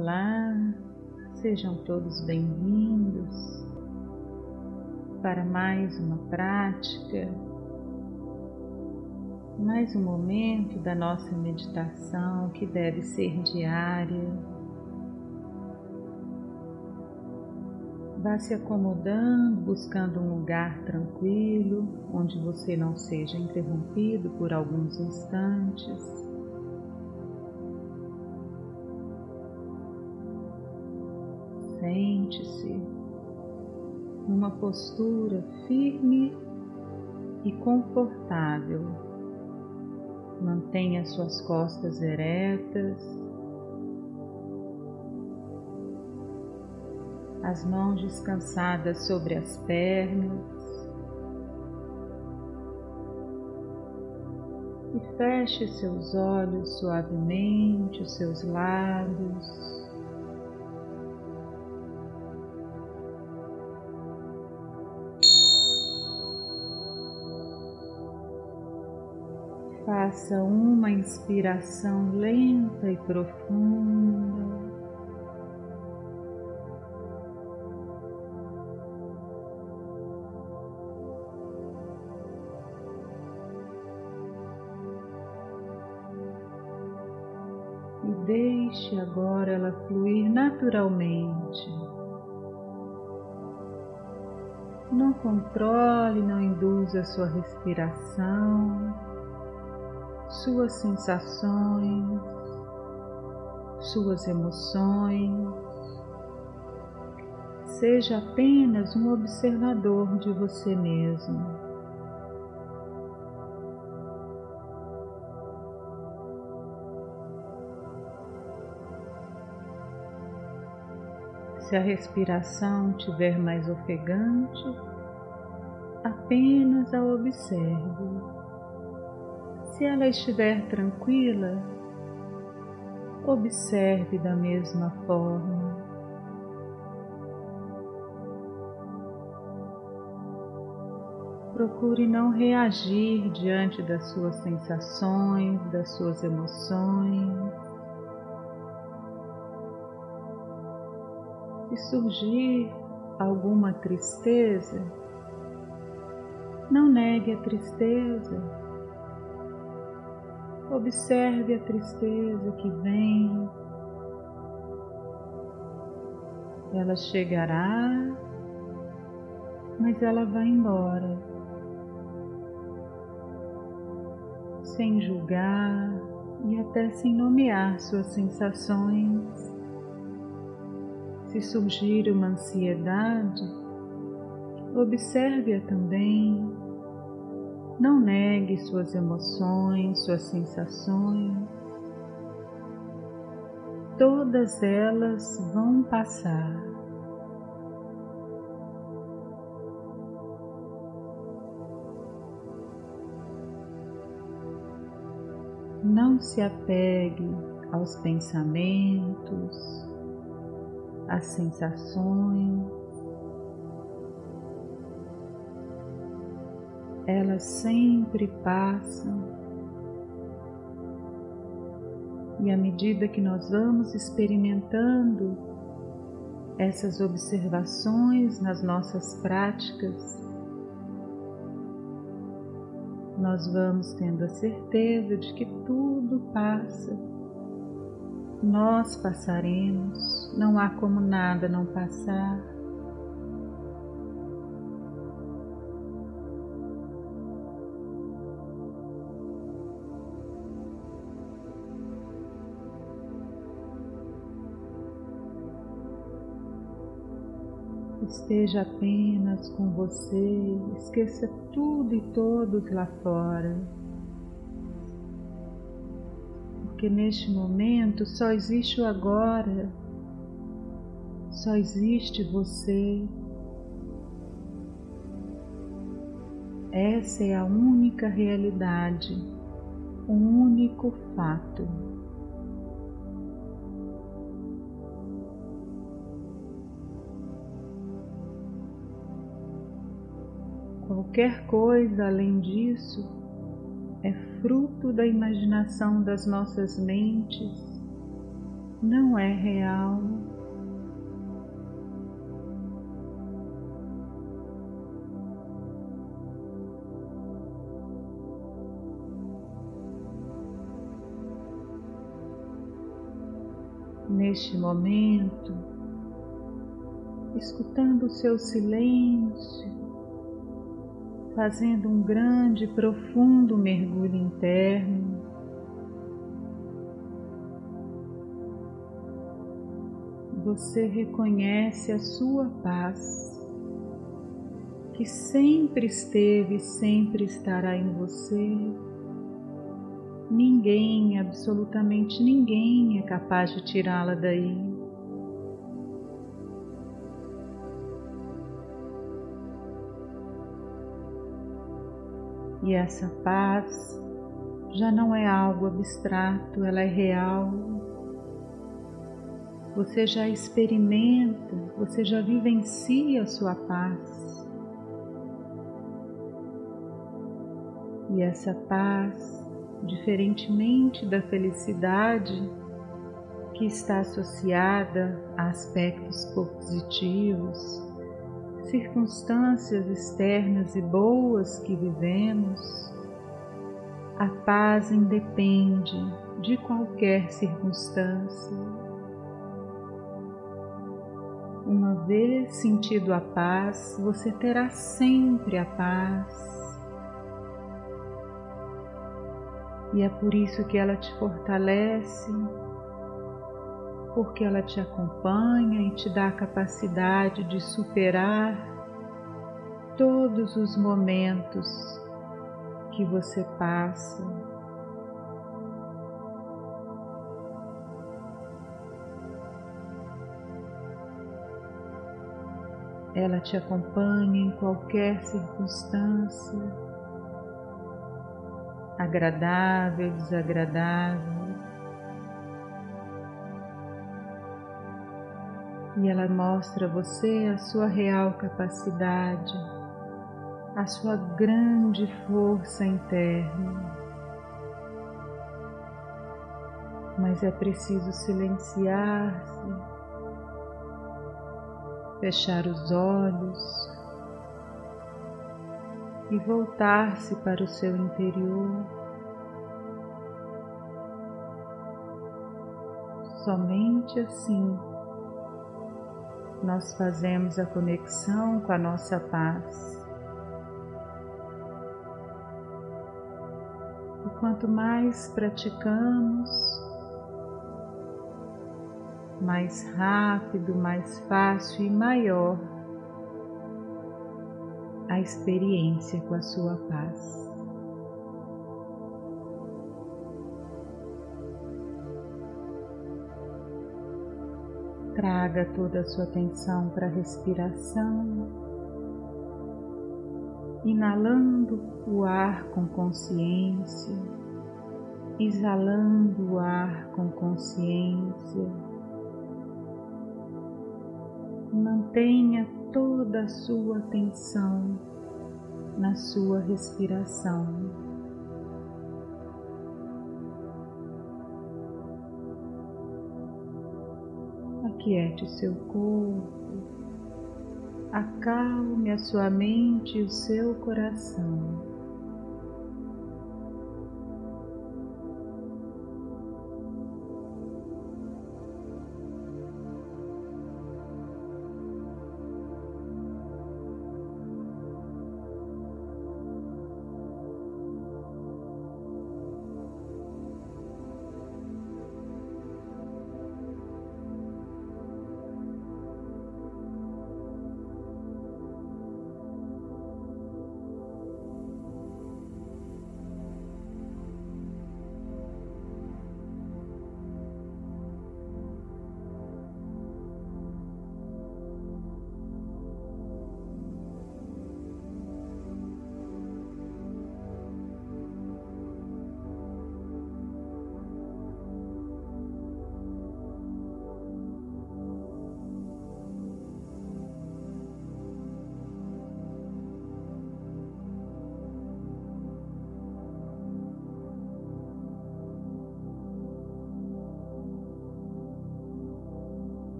Olá, sejam todos bem-vindos para mais uma prática, mais um momento da nossa meditação que deve ser diária. Vá se acomodando, buscando um lugar tranquilo, onde você não seja interrompido por alguns instantes. Sente-se numa postura firme e confortável. Mantenha suas costas eretas, as mãos descansadas sobre as pernas e feche seus olhos suavemente, os seus lábios. Faça uma inspiração lenta e profunda. E deixe agora ela fluir naturalmente. Não controle, não induza a sua respiração suas sensações, suas emoções. Seja apenas um observador de você mesmo. Se a respiração tiver mais ofegante, apenas a observe. Se ela estiver tranquila, observe da mesma forma. Procure não reagir diante das suas sensações, das suas emoções. Se surgir alguma tristeza, não negue a tristeza Observe a tristeza que vem. Ela chegará, mas ela vai embora. Sem julgar e até sem nomear suas sensações. Se surgir uma ansiedade, observe-a também não negue suas emoções, suas sensações. Todas elas vão passar. Não se apegue aos pensamentos, às sensações. Elas sempre passam. E à medida que nós vamos experimentando essas observações nas nossas práticas, nós vamos tendo a certeza de que tudo passa. Nós passaremos, não há como nada não passar. Esteja apenas com você, esqueça tudo e todos lá fora. Porque neste momento só existe o agora, só existe você. Essa é a única realidade, o único fato. Qualquer coisa além disso é fruto da imaginação das nossas mentes, não é real. Neste momento, escutando o seu silêncio, fazendo um grande, profundo mergulho interno. Você reconhece a sua paz, que sempre esteve e sempre estará em você. Ninguém, absolutamente ninguém, é capaz de tirá-la daí. E essa paz já não é algo abstrato, ela é real. Você já experimenta, você já vivencia a sua paz. E essa paz, diferentemente da felicidade que está associada a aspectos positivos, circunstâncias externas e boas que vivemos, a paz independe de qualquer circunstância. Uma vez sentido a paz, você terá sempre a paz. E é por isso que ela te fortalece porque ela te acompanha e te dá a capacidade de superar todos os momentos que você passa. Ela te acompanha em qualquer circunstância, agradável, desagradável. E ela mostra a você a sua real capacidade, a sua grande força interna. Mas é preciso silenciar-se, fechar os olhos e voltar-se para o seu interior. Somente assim nós fazemos a conexão com a nossa paz. E quanto mais praticamos, mais rápido, mais fácil e maior a experiência com a sua paz. Traga toda a sua atenção para a respiração, inalando o ar com consciência, exalando o ar com consciência. Mantenha toda a sua atenção na sua respiração. Aquiete o seu corpo, acalme a sua mente e o seu coração.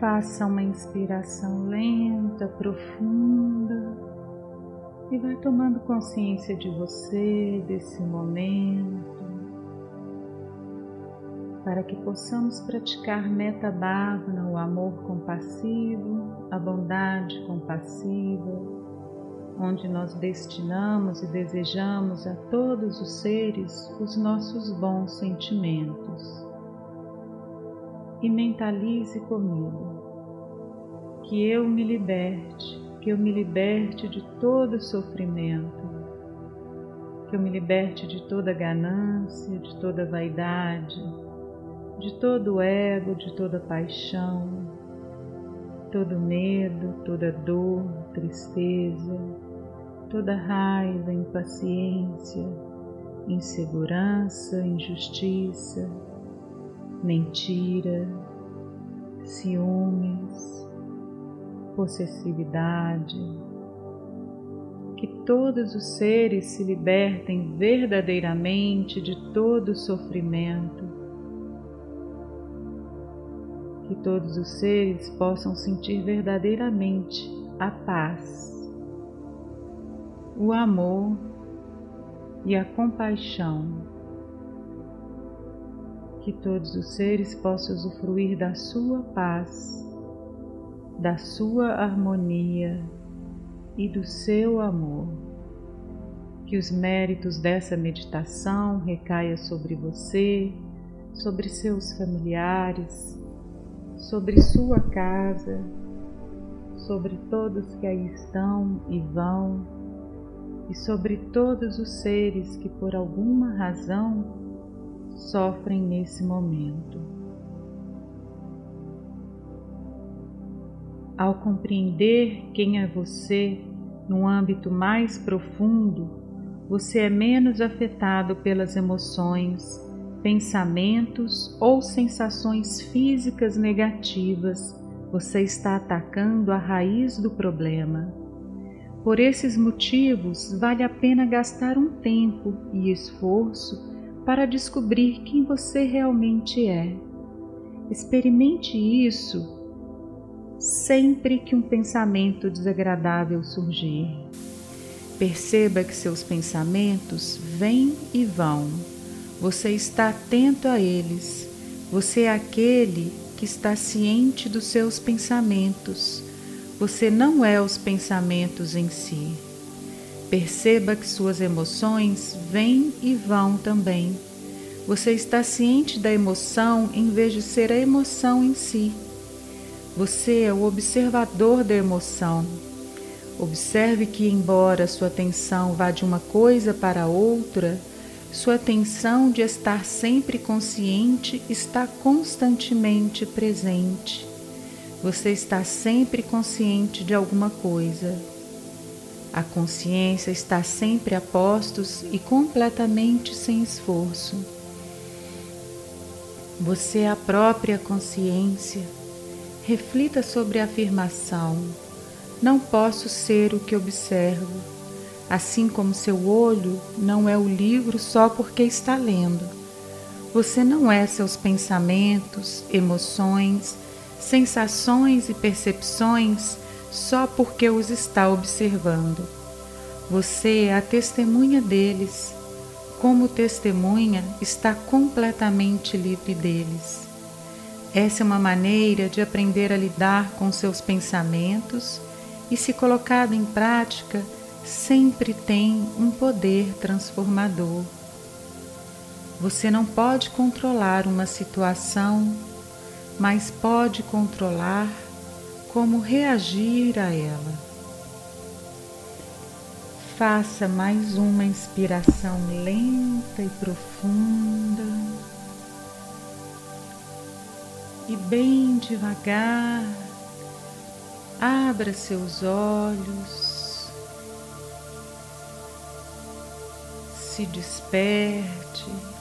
Faça uma inspiração lenta, profunda e vai tomando consciência de você, desse momento, para que possamos praticar meta bhavana, o amor compassivo, a bondade compassiva, onde nós destinamos e desejamos a todos os seres os nossos bons sentimentos e mentalize comigo. Que eu me liberte, que eu me liberte de todo sofrimento, que eu me liberte de toda ganância, de toda vaidade, de todo ego, de toda paixão, todo medo, toda dor, tristeza, toda raiva, impaciência, insegurança, injustiça mentira, ciúmes, possessividade. Que todos os seres se libertem verdadeiramente de todo sofrimento. Que todos os seres possam sentir verdadeiramente a paz, o amor e a compaixão que todos os seres possam usufruir da sua paz, da sua harmonia e do seu amor. Que os méritos dessa meditação recaia sobre você, sobre seus familiares, sobre sua casa, sobre todos que aí estão e vão, e sobre todos os seres que por alguma razão sofrem nesse momento. Ao compreender quem é você num âmbito mais profundo, você é menos afetado pelas emoções, pensamentos ou sensações físicas negativas. Você está atacando a raiz do problema. Por esses motivos, vale a pena gastar um tempo e esforço para descobrir quem você realmente é. Experimente isso sempre que um pensamento desagradável surgir. Perceba que seus pensamentos vêm e vão. Você está atento a eles. Você é aquele que está ciente dos seus pensamentos. Você não é os pensamentos em si. Perceba que suas emoções vêm e vão também. Você está ciente da emoção em vez de ser a emoção em si. Você é o observador da emoção. Observe que, embora sua atenção vá de uma coisa para outra, sua atenção de estar sempre consciente está constantemente presente. Você está sempre consciente de alguma coisa. A consciência está sempre a postos e completamente sem esforço. Você é a própria consciência. Reflita sobre a afirmação: Não posso ser o que observo, assim como seu olho não é o livro só porque está lendo. Você não é seus pensamentos, emoções, sensações e percepções só porque os está observando. Você é a testemunha deles. Como testemunha, está completamente livre deles. Essa é uma maneira de aprender a lidar com seus pensamentos e, se colocado em prática, sempre tem um poder transformador. Você não pode controlar uma situação, mas pode controlar como reagir a ela. Faça mais uma inspiração lenta e profunda. E bem devagar, abra seus olhos, se desperte.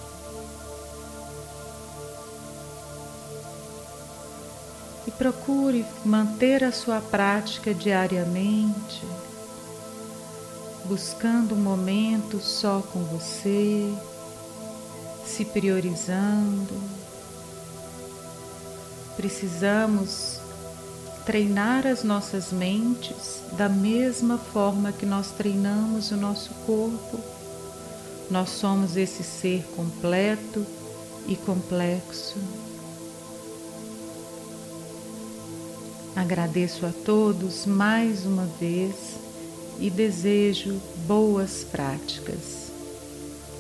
Procure manter a sua prática diariamente, buscando um momento só com você, se priorizando. Precisamos treinar as nossas mentes da mesma forma que nós treinamos o nosso corpo. Nós somos esse ser completo e complexo. Agradeço a todos mais uma vez e desejo boas práticas.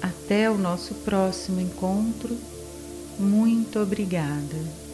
Até o nosso próximo encontro. Muito obrigada.